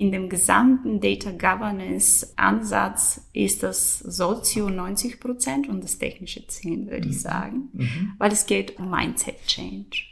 in dem gesamten Data Governance Ansatz ist das Sozio 90 Prozent und das technische 10, würde ich mhm. sagen, mhm. weil es geht um Mindset Change.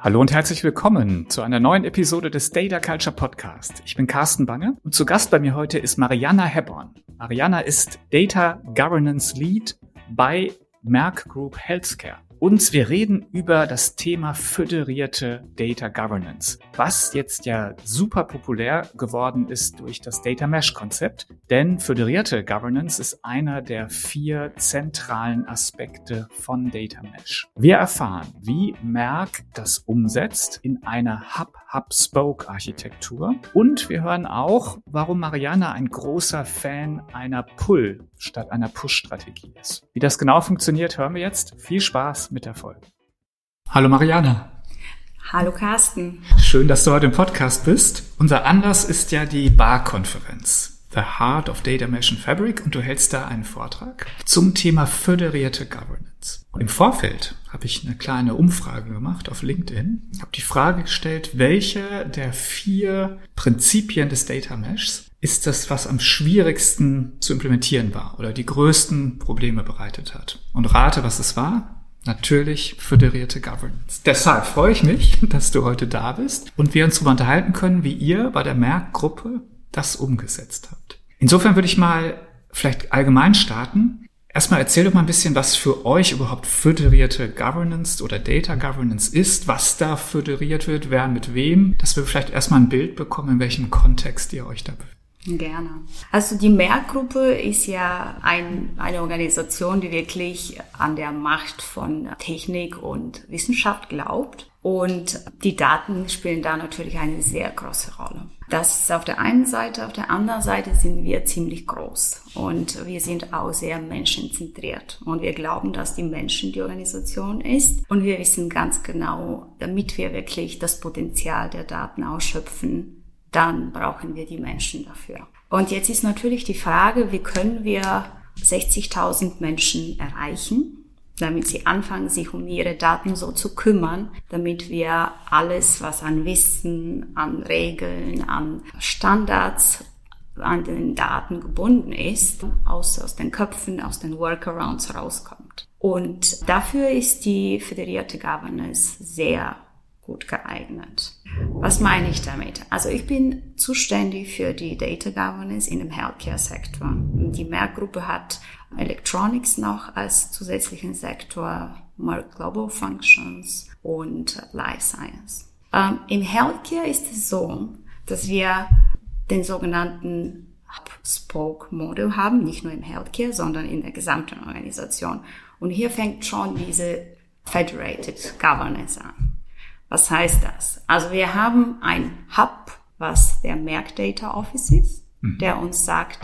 Hallo und herzlich willkommen zu einer neuen Episode des Data Culture Podcast. Ich bin Carsten Bange und zu Gast bei mir heute ist Mariana Hebborn. Mariana ist Data Governance Lead bei Merck Group Healthcare. Und wir reden über das Thema föderierte Data Governance, was jetzt ja super populär geworden ist durch das Data Mesh Konzept. Denn föderierte Governance ist einer der vier zentralen Aspekte von Data Mesh. Wir erfahren, wie Merck das umsetzt in einer Hub-Hub-Spoke-Architektur. Und wir hören auch, warum Mariana ein großer Fan einer Pull statt einer Push-Strategie ist. Wie das genau funktioniert, hören wir jetzt. Viel Spaß mit der Folge. Hallo Mariana. Hallo Carsten. Schön, dass du heute im Podcast bist. Unser Anlass ist ja die Bar-Konferenz. The Heart of Data Mesh and Fabric und du hältst da einen Vortrag zum Thema föderierte Governance. Und im Vorfeld habe ich eine kleine Umfrage gemacht auf LinkedIn, habe die Frage gestellt, welche der vier Prinzipien des Data Meshs ist das, was am schwierigsten zu implementieren war oder die größten Probleme bereitet hat. Und rate, was es war. Natürlich föderierte Governance. Deshalb freue ich mich, dass du heute da bist und wir uns darüber unterhalten können, wie ihr bei der Merck-Gruppe das umgesetzt habt. Insofern würde ich mal vielleicht allgemein starten. Erstmal erzähl doch mal ein bisschen, was für euch überhaupt föderierte Governance oder Data Governance ist, was da föderiert wird, wer mit wem, dass wir vielleicht erstmal ein Bild bekommen, in welchem Kontext ihr euch da befindet. Gerne. Also die Merck-Gruppe ist ja ein, eine Organisation, die wirklich an der Macht von Technik und Wissenschaft glaubt. Und die Daten spielen da natürlich eine sehr große Rolle. Das ist auf der einen Seite, auf der anderen Seite sind wir ziemlich groß und wir sind auch sehr menschenzentriert und wir glauben, dass die Menschen die Organisation ist und wir wissen ganz genau, damit wir wirklich das Potenzial der Daten ausschöpfen, dann brauchen wir die Menschen dafür. Und jetzt ist natürlich die Frage, wie können wir 60.000 Menschen erreichen, damit sie anfangen, sich um ihre Daten so zu kümmern, damit wir alles, was an Wissen, an Regeln, an Standards an den Daten gebunden ist, aus, aus den Köpfen, aus den Workarounds rauskommt. Und dafür ist die föderierte Governance sehr gut geeignet. Was meine ich damit? Also ich bin zuständig für die Data Governance in dem Healthcare-Sektor. Die Merck-Gruppe hat Electronics noch als zusätzlichen Sektor, Merck Global Functions und Life Science. Ähm, Im Healthcare ist es so, dass wir den sogenannten Hub-Spoke-Model haben, nicht nur im Healthcare, sondern in der gesamten Organisation. Und hier fängt schon diese Federated Governance an. Was heißt das? Also wir haben ein Hub, was der Merck Data Office ist, mhm. der uns sagt,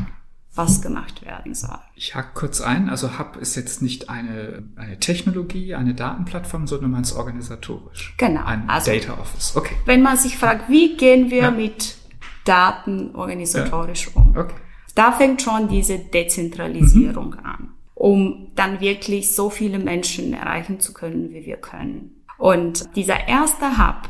was gemacht werden soll. Ich hack kurz ein. Also Hub ist jetzt nicht eine, eine Technologie, eine Datenplattform, sondern man ist organisatorisch. Genau. Ein also, Data Office. Okay. Wenn man sich fragt, wie gehen wir ja. mit Daten organisatorisch ja. um? Okay. Da fängt schon diese Dezentralisierung mhm. an, um dann wirklich so viele Menschen erreichen zu können, wie wir können. Und dieser erste Hub,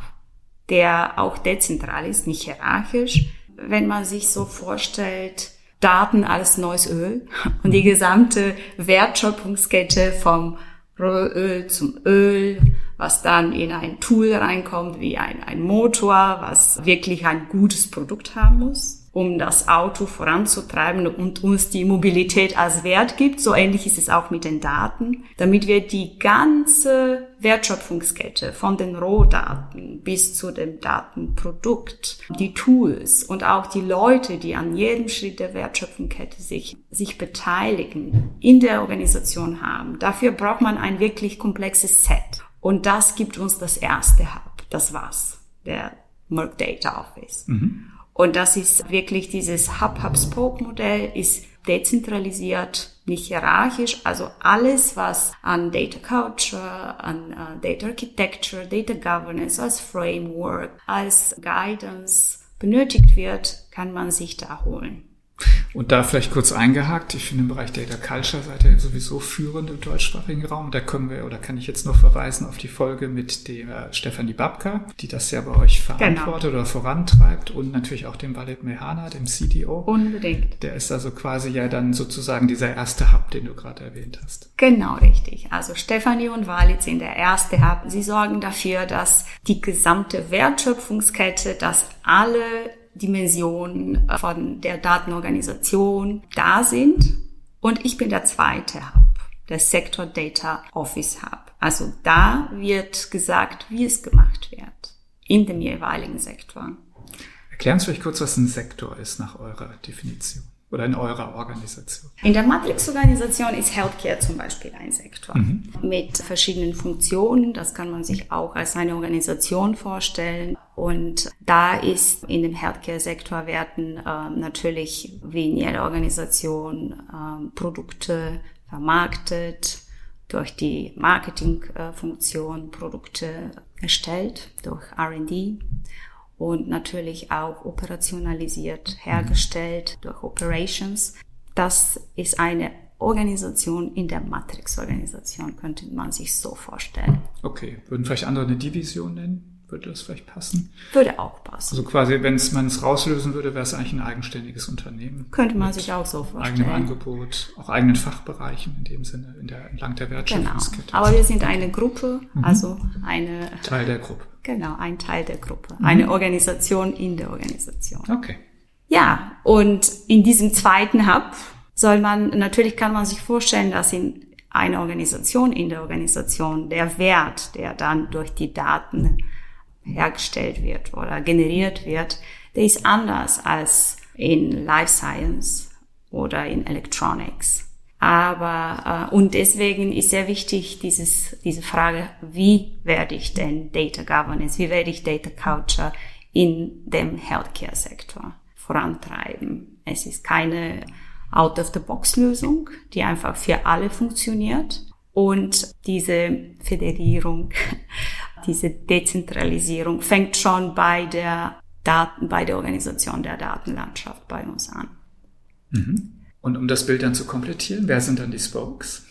der auch dezentral ist, nicht hierarchisch, wenn man sich so vorstellt, Daten als neues Öl und die gesamte Wertschöpfungskette vom Rohöl zum Öl, was dann in ein Tool reinkommt, wie ein, ein Motor, was wirklich ein gutes Produkt haben muss um das Auto voranzutreiben und uns die Mobilität als Wert gibt. So ähnlich ist es auch mit den Daten, damit wir die ganze Wertschöpfungskette von den Rohdaten bis zu dem Datenprodukt, die Tools und auch die Leute, die an jedem Schritt der Wertschöpfungskette sich, sich beteiligen, in der Organisation haben. Dafür braucht man ein wirklich komplexes Set. Und das gibt uns das erste Hub. Das war's. Der Merck Data Office. Mhm. Und das ist wirklich dieses Hub-Hub-Spoke-Modell ist dezentralisiert, nicht hierarchisch. Also alles, was an Data Culture, an uh, Data Architecture, Data Governance als Framework, als Guidance benötigt wird, kann man sich da holen. Und da vielleicht kurz eingehakt, ich finde im Bereich Data Culture seid ihr sowieso führend im deutschsprachigen Raum. Da können wir, oder kann ich jetzt noch verweisen auf die Folge mit der Stefanie Babka, die das ja bei euch verantwortet genau. oder vorantreibt und natürlich auch dem Walid Mehana, dem CDO. Unbedingt. Der ist also quasi ja dann sozusagen dieser erste Hub, den du gerade erwähnt hast. Genau, richtig. Also Stefanie und Walid sind der erste Hub. Sie sorgen dafür, dass die gesamte Wertschöpfungskette, dass alle Dimensionen äh, von der Datenorganisation da sind. Und ich bin der zweite Hub, der Sector Data Office Hub. Also da wird gesagt, wie es gemacht wird in dem jeweiligen Sektor. Erklären Sie vielleicht kurz, was ein Sektor ist nach eurer Definition oder in eurer Organisation? In der Matrix-Organisation ist Healthcare zum Beispiel ein Sektor mhm. mit verschiedenen Funktionen. Das kann man sich auch als eine Organisation vorstellen. Und da ist in dem Healthcare-Sektor werden äh, natürlich wie in jeder Organisation äh, Produkte vermarktet, durch die Marketingfunktion Produkte erstellt, durch R&D und natürlich auch operationalisiert hergestellt durch Operations. Das ist eine Organisation in der Matrix-Organisation, könnte man sich so vorstellen. Okay, würden vielleicht andere eine Division nennen? Würde das vielleicht passen? Würde auch passen. Also quasi, wenn man es rauslösen würde, wäre es eigentlich ein eigenständiges Unternehmen. Könnte man sich auch so vorstellen. Eigenem Angebot, auch eigenen Fachbereichen in dem Sinne, in der, entlang der Wertschöpfungskette. Genau. Aber wir sind eine Gruppe, mhm. also eine... Teil der Gruppe. Genau, ein Teil der Gruppe. Mhm. Eine Organisation in der Organisation. Okay. Ja, und in diesem zweiten Hub soll man, natürlich kann man sich vorstellen, dass in einer Organisation, in der Organisation, der Wert, der dann durch die Daten hergestellt wird oder generiert wird, der ist anders als in Life Science oder in Electronics. Aber äh, und deswegen ist sehr wichtig dieses, diese Frage, wie werde ich denn Data Governance, wie werde ich Data Culture in dem Healthcare-Sektor vorantreiben. Es ist keine Out-of-the-Box-Lösung, die einfach für alle funktioniert. Und diese Föderierung diese Dezentralisierung fängt schon bei der Daten, bei der Organisation der Datenlandschaft bei uns an. Mhm. Und um das Bild dann zu komplettieren, wer sind dann die Spokes?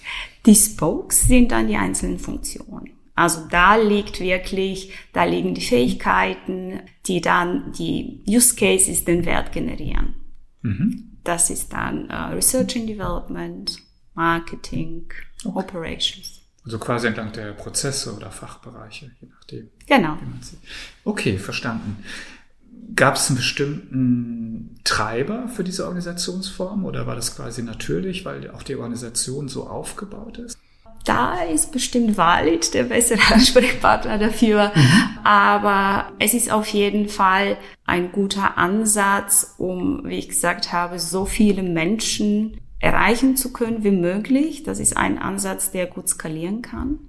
Die Spokes sind dann die einzelnen Funktionen. Also da liegt wirklich, da liegen die Fähigkeiten, die dann die Use Cases den Wert generieren. Mhm. Das ist dann uh, Research and Development, Marketing, okay. Operations. Also quasi entlang der Prozesse oder Fachbereiche, je nachdem. Genau. Okay, verstanden. Gab es einen bestimmten Treiber für diese Organisationsform oder war das quasi natürlich, weil auch die Organisation so aufgebaut ist? Da ist bestimmt Walid der bessere Ansprechpartner dafür. Mhm. Aber es ist auf jeden Fall ein guter Ansatz, um, wie ich gesagt habe, so viele Menschen erreichen zu können wie möglich. Das ist ein Ansatz, der gut skalieren kann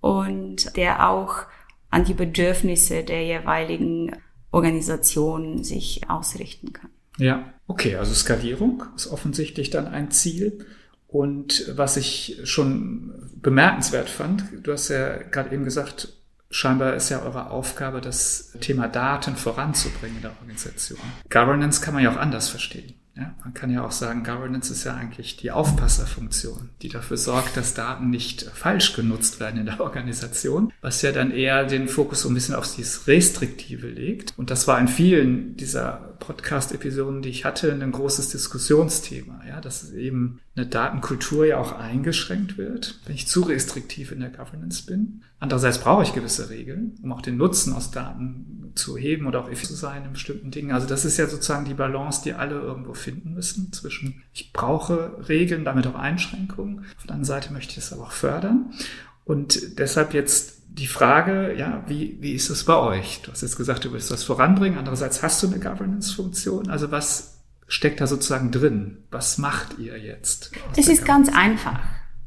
und der auch an die Bedürfnisse der jeweiligen Organisation sich ausrichten kann. Ja, okay, also Skalierung ist offensichtlich dann ein Ziel. Und was ich schon bemerkenswert fand, du hast ja gerade eben gesagt, scheinbar ist ja eure Aufgabe, das Thema Daten voranzubringen in der Organisation. Governance kann man ja auch anders verstehen. Ja, man kann ja auch sagen, Governance ist ja eigentlich die Aufpasserfunktion, die dafür sorgt, dass Daten nicht falsch genutzt werden in der Organisation, was ja dann eher den Fokus so ein bisschen auf dieses Restriktive legt. Und das war in vielen dieser Podcast-Episoden, die ich hatte, ein großes Diskussionsthema, ja, dass eben eine Datenkultur ja auch eingeschränkt wird, wenn ich zu restriktiv in der Governance bin. Andererseits brauche ich gewisse Regeln, um auch den Nutzen aus Daten zu heben oder auch effizient zu sein in bestimmten Dingen. Also das ist ja sozusagen die Balance, die alle irgendwo finden müssen zwischen ich brauche Regeln, damit auch Einschränkungen. Auf der anderen Seite möchte ich es aber auch fördern. Und deshalb jetzt die Frage, ja, wie, wie ist es bei euch? Du hast jetzt gesagt, du willst das voranbringen. Andererseits hast du eine Governance-Funktion. Also was steckt da sozusagen drin? Was macht ihr jetzt? Es ist ganz einfach.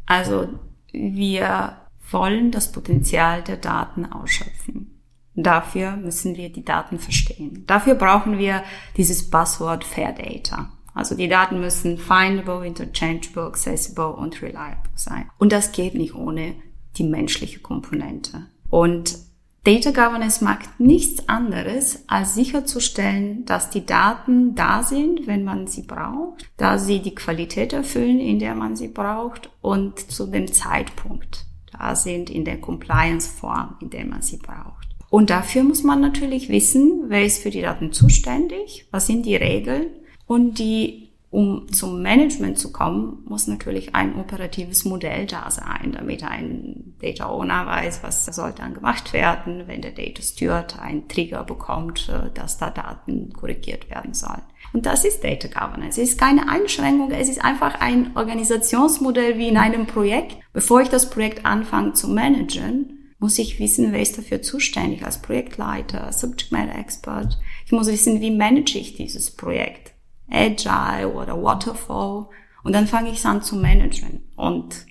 Also wir wollen das Potenzial der Daten ausschöpfen. Dafür müssen wir die Daten verstehen. Dafür brauchen wir dieses Buzzword Fair Data. Also die Daten müssen findable, interchangeable, accessible und reliable sein. Und das geht nicht ohne die menschliche Komponente. Und Data Governance macht nichts anderes, als sicherzustellen, dass die Daten da sind, wenn man sie braucht, dass sie die Qualität erfüllen, in der man sie braucht und zu dem Zeitpunkt da sind in der Compliance-Form, in der man sie braucht. Und dafür muss man natürlich wissen, wer ist für die Daten zuständig, was sind die Regeln und die um zum Management zu kommen, muss natürlich ein operatives Modell da sein, damit ein Data Owner weiß, was soll dann gemacht werden, wenn der Data Steward einen Trigger bekommt, äh, dass da Daten korrigiert werden sollen. Und das ist Data Governance. Es ist keine Einschränkung, es ist einfach ein Organisationsmodell wie in einem Projekt. Bevor ich das Projekt anfange zu managen, muss ich wissen, wer ist dafür zuständig als Projektleiter, Subject Matter Expert. Ich muss wissen, wie manage ich dieses Projekt. Agile oder Waterfall. Und dann fange ich an zu managen und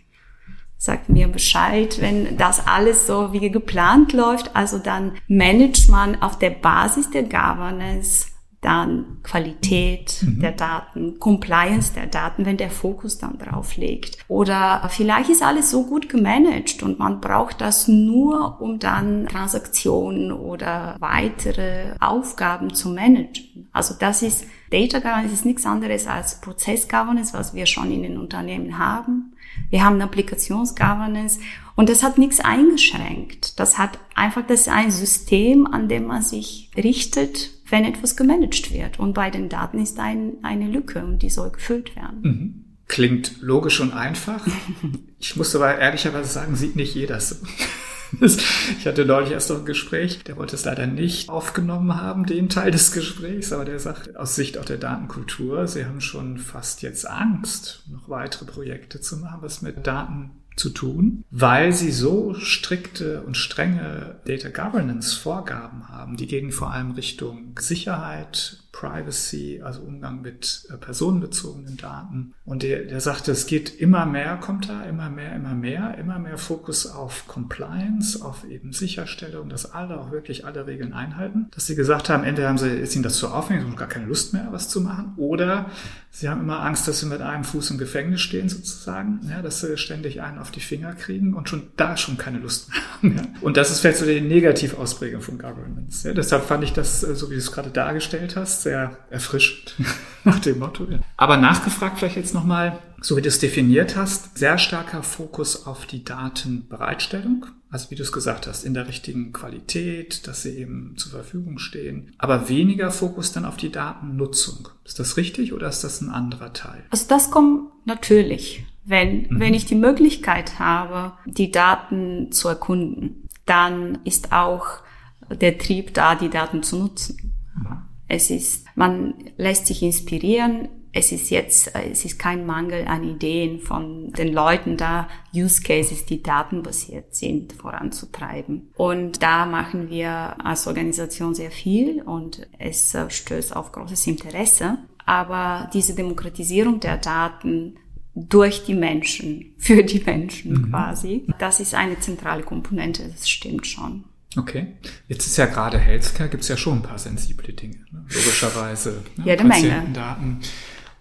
sagt mir Bescheid, wenn das alles so wie geplant läuft. Also dann managt man auf der Basis der Governance dann Qualität mhm. der Daten, Compliance der Daten, wenn der Fokus dann drauf liegt. Oder vielleicht ist alles so gut gemanagt und man braucht das nur, um dann Transaktionen oder weitere Aufgaben zu managen. Also das ist Data Governance ist nichts anderes als Prozess Governance, was wir schon in den Unternehmen haben. Wir haben Applikationsgovernance und das hat nichts eingeschränkt. Das hat einfach, das ist ein System, an dem man sich richtet, wenn etwas gemanagt wird. Und bei den Daten ist ein, eine Lücke und die soll gefüllt werden. Mhm. Klingt logisch und einfach. Ich muss aber ehrlicherweise sagen, sieht nicht jeder so. Ich hatte neulich erst noch ein Gespräch, der wollte es leider nicht aufgenommen haben, den Teil des Gesprächs, aber der sagt aus Sicht auch der Datenkultur, sie haben schon fast jetzt Angst, noch weitere Projekte zu machen, was mit Daten zu tun, weil sie so strikte und strenge Data Governance Vorgaben haben. Die gehen vor allem Richtung Sicherheit, Privacy, also Umgang mit äh, personenbezogenen Daten. Und der, der sagte, es geht immer mehr, kommt da, immer mehr, immer mehr, immer mehr Fokus auf Compliance, auf eben Sicherstellung, dass alle auch wirklich alle Regeln einhalten. Dass sie gesagt haben, entweder haben sie, ist ihnen das zu aufwendig, haben gar keine Lust mehr, was zu machen, oder sie haben immer Angst, dass sie mit einem Fuß im Gefängnis stehen, sozusagen, ja, dass sie ständig einen auf die Finger kriegen und schon da schon keine Lust mehr haben. Ja. Und das ist vielleicht so die Negativausprägung von Governance. Ja. Deshalb fand ich das, äh, so wie du es gerade dargestellt hast, sehr erfrischend nach dem Motto. Aber nachgefragt vielleicht jetzt nochmal, so wie du es definiert hast, sehr starker Fokus auf die Datenbereitstellung. Also wie du es gesagt hast, in der richtigen Qualität, dass sie eben zur Verfügung stehen. Aber weniger Fokus dann auf die Datennutzung. Ist das richtig oder ist das ein anderer Teil? Also das kommt natürlich. Wenn, mhm. wenn ich die Möglichkeit habe, die Daten zu erkunden, dann ist auch der Trieb da, die Daten zu nutzen. Es ist, man lässt sich inspirieren. Es ist jetzt, es ist kein Mangel an Ideen von den Leuten da, Use Cases, die datenbasiert sind, voranzutreiben. Und da machen wir als Organisation sehr viel und es äh, stößt auf großes Interesse. Aber diese Demokratisierung der Daten durch die Menschen, für die Menschen mhm. quasi, das ist eine zentrale Komponente, das stimmt schon. Okay. Jetzt ist ja gerade Healthcare, gibt es ja schon ein paar sensible Dinge, ne? logischerweise. Ne? Jede Menge.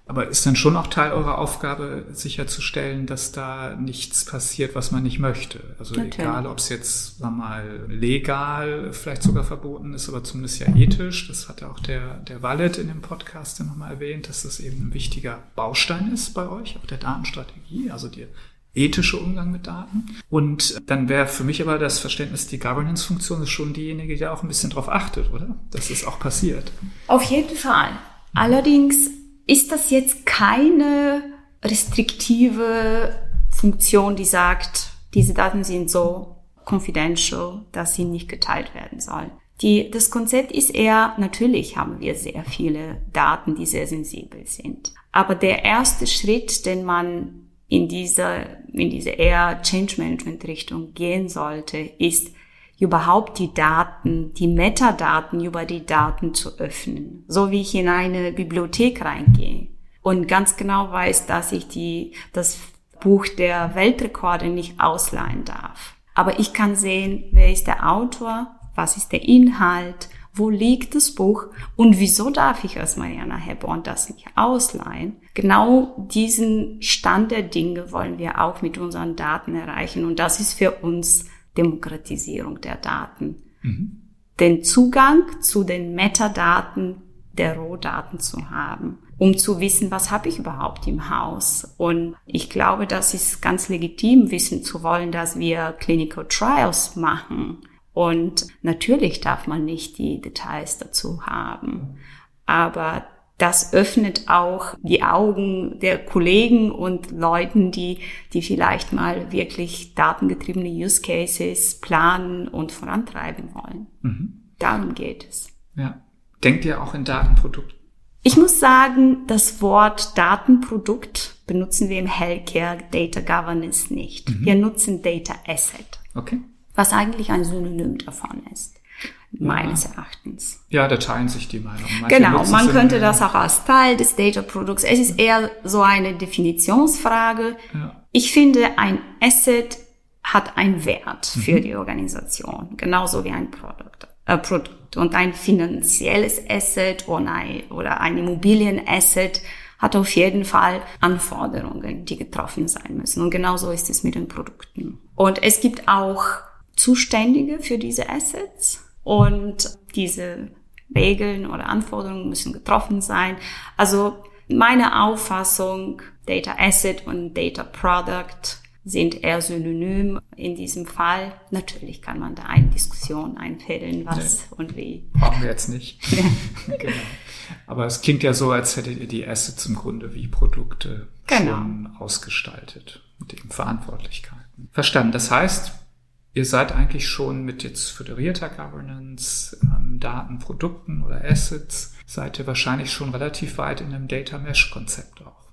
Aber ist dann schon auch Teil eurer Aufgabe, sicherzustellen, dass da nichts passiert, was man nicht möchte? Also Natürlich. egal, ob es jetzt sagen wir mal legal vielleicht sogar verboten ist, aber zumindest ja ethisch. Das hat ja auch der, der Wallet in dem Podcast nochmal erwähnt, dass das eben ein wichtiger Baustein ist bei euch, auch der Datenstrategie, also die ethische Umgang mit Daten. Und dann wäre für mich aber das Verständnis, die Governance-Funktion ist schon diejenige, die auch ein bisschen darauf achtet, oder? Dass es auch passiert. Auf jeden Fall. Allerdings ist das jetzt keine restriktive Funktion, die sagt, diese Daten sind so confidential, dass sie nicht geteilt werden sollen. Die, das Konzept ist eher, natürlich haben wir sehr viele Daten, die sehr sensibel sind. Aber der erste Schritt, den man in diese, in diese eher Change Management Richtung gehen sollte, ist überhaupt die Daten, die Metadaten über die Daten zu öffnen. So wie ich in eine Bibliothek reingehe und ganz genau weiß, dass ich die, das Buch der Weltrekorde nicht ausleihen darf. Aber ich kann sehen, wer ist der Autor, was ist der Inhalt, wo liegt das Buch und wieso darf ich als Mariana Hebborn das nicht ausleihen? Genau diesen Stand der Dinge wollen wir auch mit unseren Daten erreichen und das ist für uns Demokratisierung der Daten. mhm. den Zugang zu den Metadaten der Rohdaten zu haben, um zu wissen, was habe ich überhaupt im Haus. Und ich glaube, das ist ganz legitim, wissen zu wollen, dass wir Clinical Trials machen. Und natürlich darf man nicht die Details dazu haben. Aber das öffnet auch die Augen der Kollegen und Leuten, die, die vielleicht mal wirklich datengetriebene Use Cases planen und vorantreiben wollen. Mhm. Darum geht es. Ja. Denkt ihr auch in Datenprodukten? Ich muss sagen, das Wort Datenprodukt benutzen wir im Healthcare Data Governance nicht. Mhm. Wir nutzen Data Asset. Okay. Was eigentlich ein Synonym davon ist meines ja. Erachtens. Ja, da teilen sich die Meinungen. Manche genau, man könnte das auch als Teil des Data Products. Es ist eher so eine Definitionsfrage. Ja. Ich finde, ein Asset hat einen Wert für mhm. die Organisation, genauso wie ein Produkt. Äh, Produkt. Und ein finanzielles Asset oder ein, oder ein Immobilienasset hat auf jeden Fall Anforderungen, die getroffen sein müssen. Und genauso ist es mit den Produkten. Und es gibt auch Zuständige für diese Assets. Und diese Regeln oder Anforderungen müssen getroffen sein. Also meine Auffassung, Data Asset und Data Product sind eher synonym in diesem Fall. Natürlich kann man da eine Diskussion einfällen, was nee, und wie. Brauchen wir jetzt nicht. genau. Aber es klingt ja so, als hättet ihr die Assets im Grunde wie Produkte genau. schon ausgestaltet mit den Verantwortlichkeiten. Verstanden. Das heißt, Ihr seid eigentlich schon mit jetzt föderierter Governance, ähm, Datenprodukten oder Assets, seid ihr wahrscheinlich schon relativ weit in einem Data Mesh Konzept auch.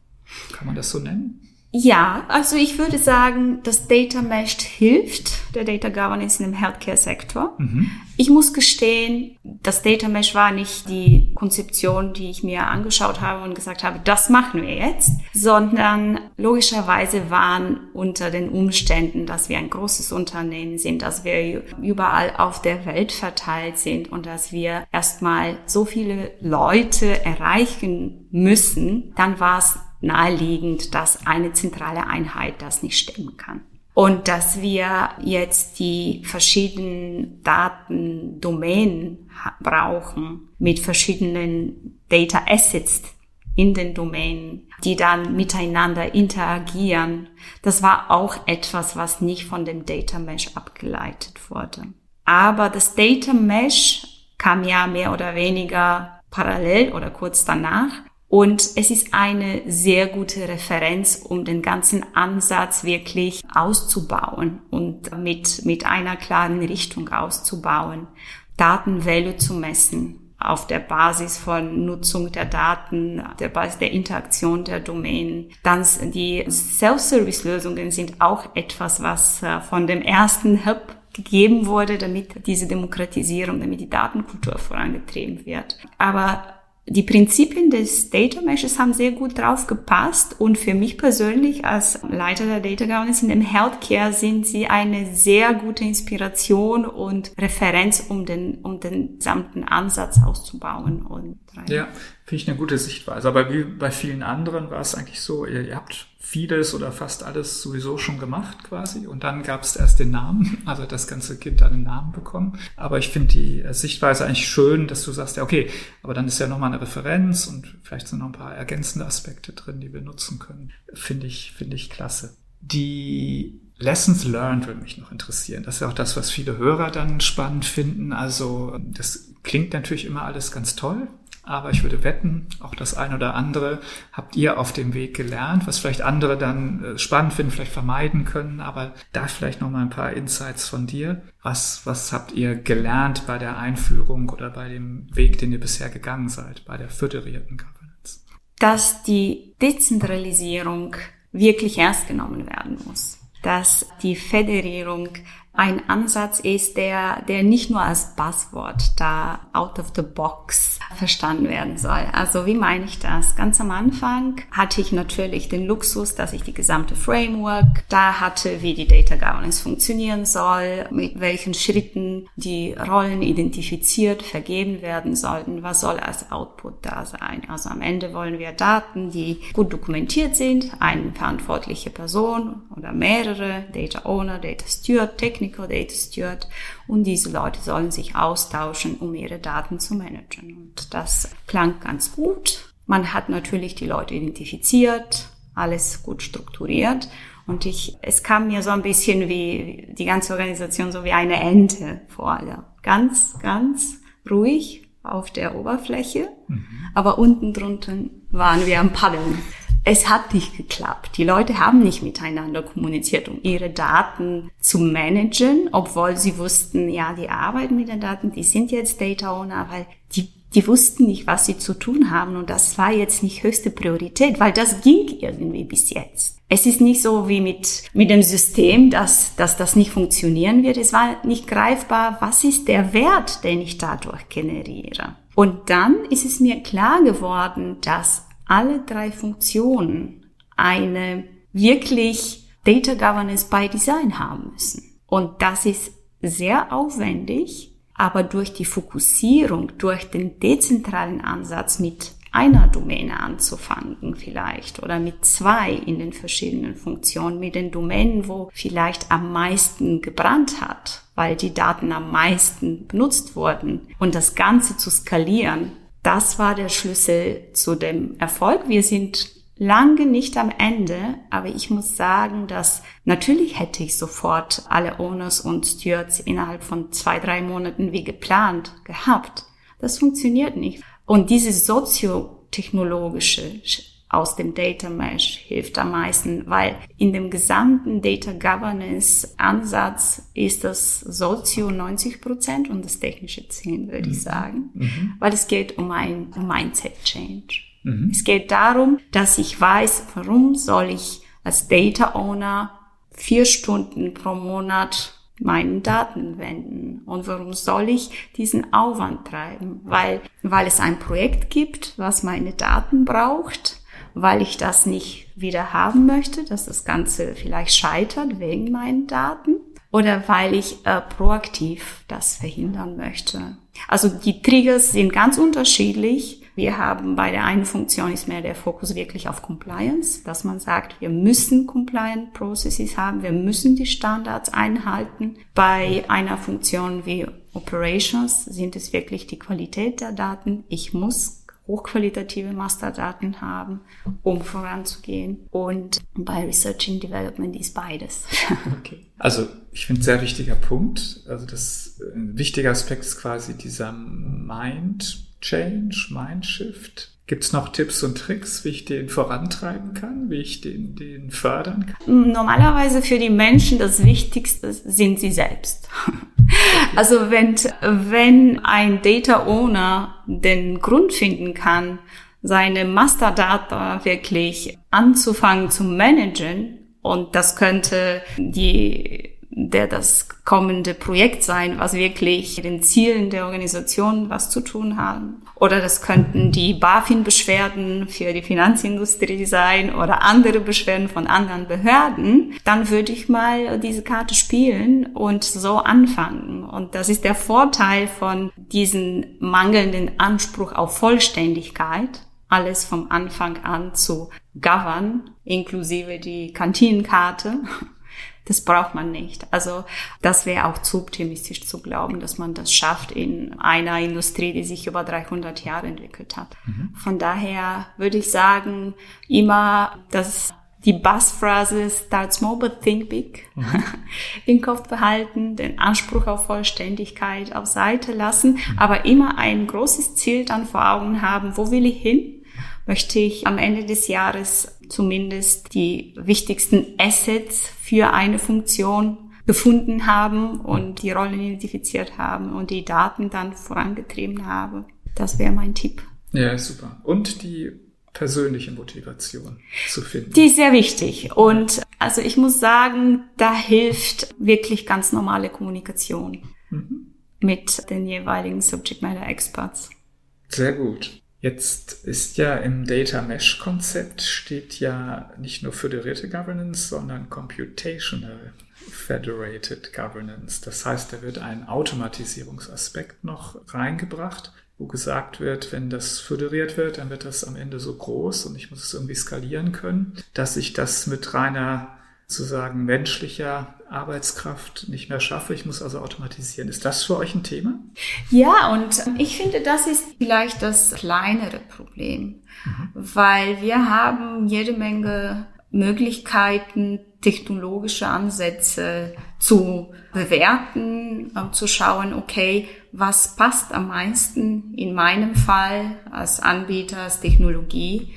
Kann man das so nennen? Ja, also ich würde sagen, das Data Mesh hilft der Data Governance im Healthcare-Sektor. Mhm. Ich muss gestehen, das Data Mesh war nicht die Konzeption, die ich mir angeschaut habe und gesagt habe, das machen wir jetzt, sondern logischerweise waren unter den Umständen, dass wir ein großes Unternehmen sind, dass wir überall auf der Welt verteilt sind und dass wir erstmal so viele Leute erreichen müssen, dann war es naheliegend, dass eine zentrale Einheit das nicht stemmen kann. Und dass wir jetzt die verschiedenen Datendomänen brauchen mit verschiedenen Data Assets in den Domänen, die dann miteinander interagieren. Das war auch etwas, was nicht von dem Data Mesh abgeleitet wurde. Aber das Data Mesh kam ja mehr oder weniger parallel oder kurz danach. Und es ist eine sehr gute Referenz, um den ganzen Ansatz wirklich auszubauen und mit, mit einer klaren Richtung auszubauen, Datenvalue zu messen auf der Basis von Nutzung der Daten, der Basis der Interaktion der Domänen. Dann die Self-Service-Lösungen sind auch etwas, was äh, von dem ersten Hub gegeben wurde, damit diese Demokratisierung, damit die Datenkultur vorangetrieben wird. Aber die Prinzipien des Data Meshes haben sehr gut drauf gepasst und für mich persönlich als Leiter der Data Governance in dem Healthcare sind sie eine sehr gute Inspiration und Referenz, um den, um den gesamten Ansatz auszubauen und ja, finde ich eine gute Sichtweise. Aber wie bei vielen anderen war es eigentlich so, ihr, ihr habt vieles oder fast alles sowieso schon gemacht quasi. Und dann gab es erst den Namen, also das ganze Kind hat einen Namen bekommen. Aber ich finde die äh, Sichtweise eigentlich schön, dass du sagst, ja, okay, aber dann ist ja nochmal eine Referenz und vielleicht sind noch ein paar ergänzende Aspekte drin, die wir nutzen können. Finde ich, finde ich klasse. Die Lessons learned würde mich noch interessieren. Das ist auch das, was viele Hörer dann spannend finden. Also das klingt natürlich immer alles ganz toll, aber ich würde wetten, auch das eine oder andere habt ihr auf dem Weg gelernt, was vielleicht andere dann äh, spannend finden, vielleicht vermeiden können. Aber da vielleicht noch mal ein paar Insights von dir. Was, was habt ihr gelernt bei der Einführung oder bei dem Weg, den ihr bisher gegangen seid, bei der föderierten Governance? Dass die Dezentralisierung wirklich ernst genommen werden muss. Dass die Föderierung ein Ansatz ist, der, der nicht nur als Buzzword da out of the box verstanden werden soll. Also wie meine ich das? Ganz am Anfang hatte ich natürlich den Luxus, dass ich die gesamte Framework da hatte, wie die Data Governance funktionieren soll, mit welchen Schritten die Rollen identifiziert, vergeben werden sollten, was soll als Output da sein. Also am Ende wollen wir Daten, die gut dokumentiert sind, eine verantwortliche Person oder mehrere, Data Owner, Data Steward, Techniker, Technical Data Steward und diese Leute sollen sich austauschen, um ihre Daten zu managen. Und das klang ganz gut. Man hat natürlich die Leute identifiziert, alles gut strukturiert und ich, es kam mir so ein bisschen wie die ganze Organisation so wie eine Ente vor. Also ganz, ganz ruhig auf der Oberfläche, mhm. aber unten drunter waren wir am Paddeln. Es hat nicht geklappt. Die Leute haben nicht miteinander kommuniziert, um ihre Daten zu managen, obwohl sie wussten, ja, die arbeiten mit den Daten, die sind jetzt Data Owner, weil die die wussten nicht, was sie zu tun haben und das war jetzt nicht höchste Priorität, weil das ging irgendwie bis jetzt. Es ist nicht so wie mit, mit dem System, dass, dass das nicht funktionieren wird. Es war nicht greifbar, was ist der Wert, den ich dadurch generiere. Und dann ist es mir klar geworden, dass alle drei Funktionen eine wirklich Data Governance by Design haben müssen. Und das ist sehr aufwendig aber durch die Fokussierung, durch den dezentralen Ansatz mit einer Domäne anzufangen vielleicht oder mit zwei in den verschiedenen Funktionen, mit den Domänen, wo vielleicht am meisten gebrannt hat, weil die Daten am meisten benutzt wurden und das Ganze zu skalieren, das war der Schlüssel zu dem Erfolg. Wir sind lange nicht am Ende, aber ich muss sagen, dass natürlich hätte ich sofort alle Owners und Stewards innerhalb von zwei, drei Monaten wie geplant gehabt. Das funktioniert nicht. Und dieses soziotechnologische aus dem Data Mesh hilft am meisten, weil in dem gesamten Data Governance Ansatz ist das Sozio 90 Prozent und das technische 10, würde mhm. ich sagen, mhm. weil es geht um ein Mindset Change. Mhm. Es geht darum, dass ich weiß, warum soll ich als Data Owner vier Stunden pro Monat meinen Daten wenden und warum soll ich diesen Aufwand treiben? Weil, weil es ein Projekt gibt, was meine Daten braucht, weil ich das nicht wieder haben möchte, dass das Ganze vielleicht scheitert wegen meinen Daten oder weil ich äh, proaktiv das verhindern möchte. Also die Triggers sind ganz unterschiedlich wir haben bei der einen Funktion ist mehr der Fokus wirklich auf Compliance, dass man sagt, wir müssen Compliant Processes haben, wir müssen die Standards einhalten. Bei einer Funktion wie Operations sind es wirklich die Qualität der Daten. Ich muss hochqualitative Masterdaten haben, um voranzugehen. Und bei Research and Development ist beides. Okay. Also ich finde sehr wichtiger Punkt. Also das ein wichtiger Aspekt ist quasi dieser Mind Change, Mindshift? Gibt es noch Tipps und Tricks, wie ich den vorantreiben kann, wie ich den, den fördern kann? Normalerweise für die Menschen das Wichtigste sind sie selbst. Also wenn, wenn ein Data Owner den Grund finden kann, seine Masterdata wirklich anzufangen zu managen, und das könnte die der das kommende Projekt sein, was wirklich den Zielen der Organisation was zu tun haben. Oder das könnten die BaFin-Beschwerden für die Finanzindustrie sein oder andere Beschwerden von anderen Behörden. Dann würde ich mal diese Karte spielen und so anfangen. Und das ist der Vorteil von diesem mangelnden Anspruch auf Vollständigkeit alles vom Anfang an zu govern, inklusive die Kantinenkarte das braucht man nicht. Also das wäre auch zu optimistisch zu glauben, dass man das schafft in einer Industrie, die sich über 300 Jahre entwickelt hat. Mhm. Von daher würde ich sagen, immer das die Bassphrase Start small but think big mhm. im Kopf behalten, den Anspruch auf Vollständigkeit auf Seite lassen, mhm. aber immer ein großes Ziel dann vor Augen haben, wo will ich hin? Möchte ich am Ende des Jahres zumindest die wichtigsten Assets für eine Funktion gefunden haben und die Rollen identifiziert haben und die Daten dann vorangetrieben habe. Das wäre mein Tipp. Ja, super. Und die persönliche Motivation zu finden. Die ist sehr wichtig. Und also ich muss sagen, da hilft wirklich ganz normale Kommunikation mhm. mit den jeweiligen Subject Matter Experts. Sehr gut. Jetzt ist ja im Data Mesh Konzept steht ja nicht nur föderierte Governance, sondern Computational Federated Governance. Das heißt, da wird ein Automatisierungsaspekt noch reingebracht, wo gesagt wird, wenn das föderiert wird, dann wird das am Ende so groß und ich muss es irgendwie skalieren können, dass ich das mit reiner sozusagen menschlicher Arbeitskraft nicht mehr schaffe, ich muss also automatisieren. Ist das für euch ein Thema? Ja, und ich finde, das ist vielleicht das kleinere Problem, mhm. weil wir haben jede Menge Möglichkeiten, technologische Ansätze zu bewerten, zu schauen, okay, was passt am meisten in meinem Fall als Anbieter, als Technologie.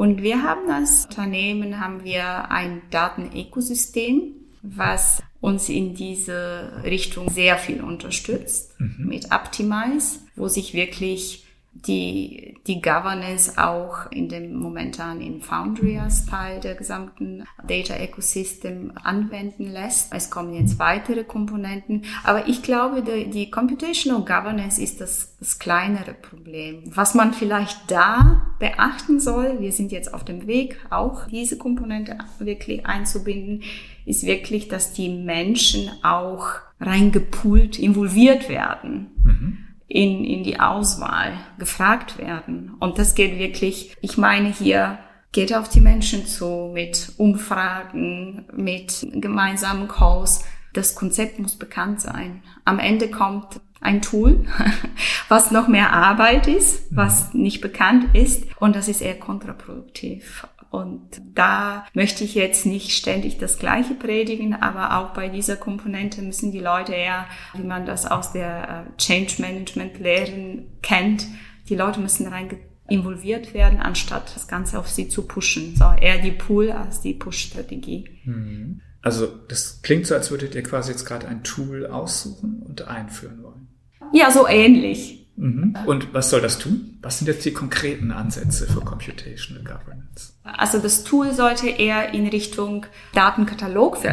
Und wir haben als Unternehmen haben wir ein Datenökosystem, was uns in diese Richtung sehr viel unterstützt mhm. mit Optimize, wo sich wirklich die, die Governance auch in dem momentan in Foundry als Teil der gesamten Data Ecosystem anwenden lässt. Es kommen jetzt weitere Komponenten, aber ich glaube, die, die Computational Governance ist das, das kleinere Problem. Was man vielleicht da beachten soll, wir sind jetzt auf dem Weg, auch diese Komponente wirklich einzubinden, ist wirklich, dass die Menschen auch reingepult, involviert werden. Mhm in, in die Auswahl gefragt werden. Und das geht wirklich, ich meine hier, geht auf die Menschen zu mit Umfragen, mit gemeinsamen Calls. Das Konzept muss bekannt sein. Am Ende kommt ein Tool, was noch mehr Arbeit ist, was nicht bekannt ist und das ist eher kontraproduktiv. Und da möchte ich jetzt nicht ständig das Gleiche predigen, aber auch bei dieser Komponente müssen die Leute eher, wie man das aus der äh, Change Management Lehren kennt, die Leute müssen rein involviert werden, anstatt das Ganze auf sie zu pushen. So eher die Pull als die Push-Strategie. Mhm. Also das klingt so, als würdet ihr quasi jetzt gerade ein Tool aussuchen und einführen wollen. Ja, so ähnlich. Mhm. Und was soll das tun? Was sind jetzt die konkreten Ansätze für Computational Governance? Also das Tool sollte eher in Richtung Datenkatalog, für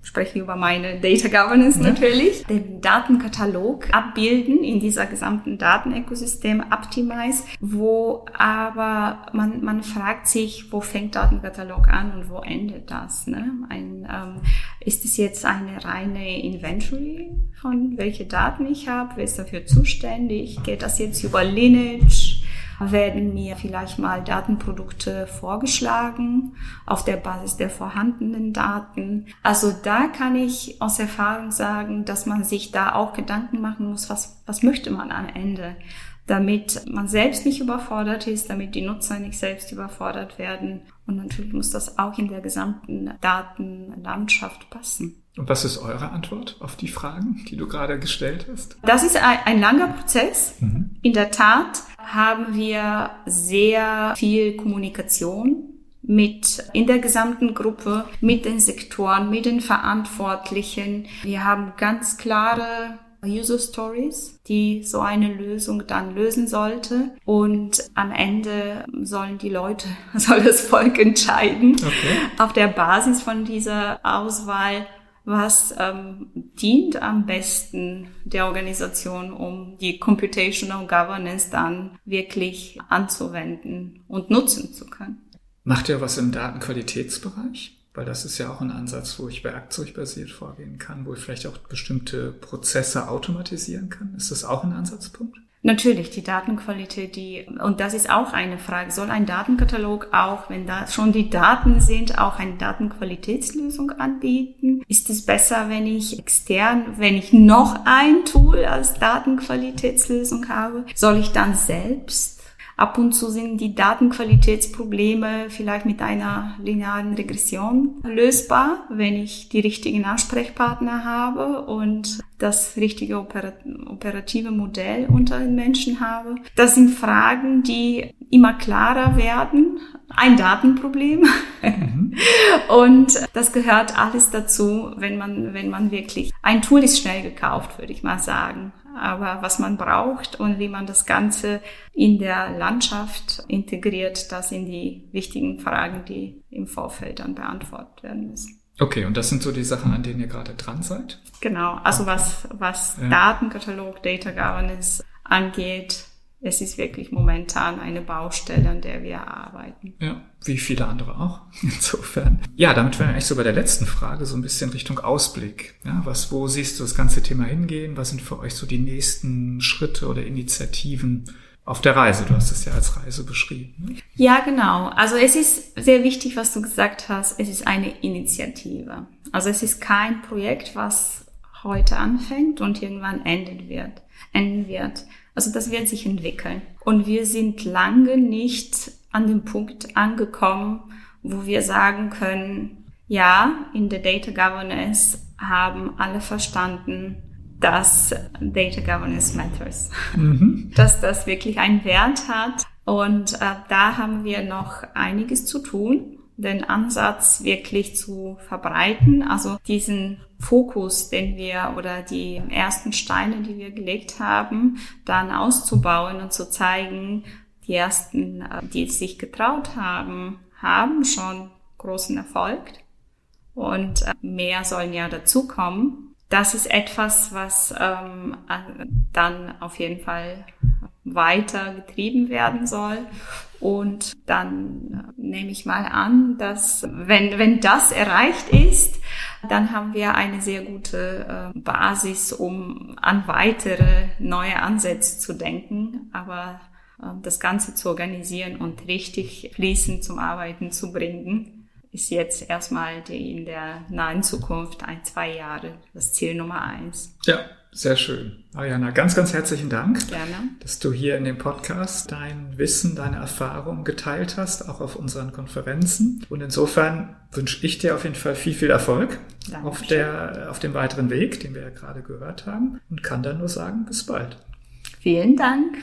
mhm. ich spreche über meine Data Governance ja. natürlich, den Datenkatalog abbilden in dieser gesamten Datenökosystem Optimize, wo aber man, man fragt sich, wo fängt Datenkatalog an und wo endet das? Ne? Ein, ähm, ist es jetzt eine reine Inventory von welche Daten ich habe? Wer ist dafür zuständig? Geht das jetzt über Lineage? Werden mir vielleicht mal Datenprodukte vorgeschlagen auf der Basis der vorhandenen Daten. Also da kann ich aus Erfahrung sagen, dass man sich da auch Gedanken machen muss, was, was möchte man am Ende damit man selbst nicht überfordert ist, damit die Nutzer nicht selbst überfordert werden. Und natürlich muss das auch in der gesamten Datenlandschaft passen. Und was ist eure Antwort auf die Fragen, die du gerade gestellt hast? Das ist ein, ein langer Prozess. Mhm. In der Tat haben wir sehr viel Kommunikation mit in der gesamten Gruppe, mit den Sektoren, mit den Verantwortlichen. Wir haben ganz klare User Stories, die so eine Lösung dann lösen sollte. Und am Ende sollen die Leute, soll das Volk entscheiden, okay. auf der Basis von dieser Auswahl, was ähm, dient am besten der Organisation, um die Computational Governance dann wirklich anzuwenden und nutzen zu können. Macht ihr was im Datenqualitätsbereich? Weil das ist ja auch ein Ansatz, wo ich werkzeugbasiert vorgehen kann, wo ich vielleicht auch bestimmte Prozesse automatisieren kann. Ist das auch ein Ansatzpunkt? Natürlich, die Datenqualität, die, und das ist auch eine Frage, soll ein Datenkatalog auch, wenn da schon die Daten sind, auch eine Datenqualitätslösung anbieten? Ist es besser, wenn ich extern, wenn ich noch ein Tool als Datenqualitätslösung habe? Soll ich dann selbst Ab und zu sind die Datenqualitätsprobleme vielleicht mit einer linearen Regression lösbar, wenn ich die richtigen Ansprechpartner habe und das richtige operative Modell unter den Menschen habe. Das sind Fragen, die immer klarer werden. Ein Datenproblem. Mhm. Und das gehört alles dazu, wenn man, wenn man wirklich, ein Tool ist schnell gekauft, würde ich mal sagen aber was man braucht und wie man das Ganze in der Landschaft integriert, das sind die wichtigen Fragen, die im Vorfeld dann beantwortet werden müssen. Okay, und das sind so die Sachen, an denen ihr gerade dran seid? Genau, also was, was ja. Datenkatalog, Data Governance angeht, es ist wirklich momentan eine Baustelle, an der wir arbeiten. Ja, wie viele andere auch. Insofern. Ja, damit wären wir eigentlich so bei der letzten Frage, so ein bisschen Richtung Ausblick. Ja, was, wo siehst du das ganze Thema hingehen? Was sind für euch so die nächsten Schritte oder Initiativen auf der Reise? Du hast es ja als Reise beschrieben. Ne? Ja, genau. Also es ist sehr wichtig, was du gesagt hast. Es ist eine Initiative. Also es ist kein Projekt, was heute anfängt und irgendwann enden wird. Enden wird. Also das wird sich entwickeln. Und wir sind lange nicht an dem Punkt angekommen, wo wir sagen können, ja, in der Data Governance haben alle verstanden, dass Data Governance matters, mhm. dass das wirklich einen Wert hat. Und äh, da haben wir noch einiges zu tun, den Ansatz wirklich zu verbreiten, also diesen Fokus, den wir oder die ersten Steine, die wir gelegt haben, dann auszubauen und zu zeigen, die ersten, äh, die sich getraut haben, haben schon großen Erfolg. Und äh, mehr sollen ja dazukommen. Das ist etwas, was ähm, dann auf jeden Fall weiter getrieben werden soll. Und dann äh, nehme ich mal an, dass wenn, wenn das erreicht ist, dann haben wir eine sehr gute äh, Basis, um an weitere neue Ansätze zu denken. Aber äh, das Ganze zu organisieren und richtig fließend zum Arbeiten zu bringen, ist jetzt erstmal die in der nahen Zukunft ein, zwei Jahre das Ziel Nummer eins. Ja, sehr schön. Ariana, ganz, ganz herzlichen Dank, Gerne. dass du hier in dem Podcast dein Wissen, deine Erfahrung geteilt hast, auch auf unseren Konferenzen. Und insofern wünsche ich dir auf jeden Fall viel, viel Erfolg auf, der, auf dem weiteren Weg, den wir ja gerade gehört haben. Und kann dann nur sagen, bis bald. Vielen Dank.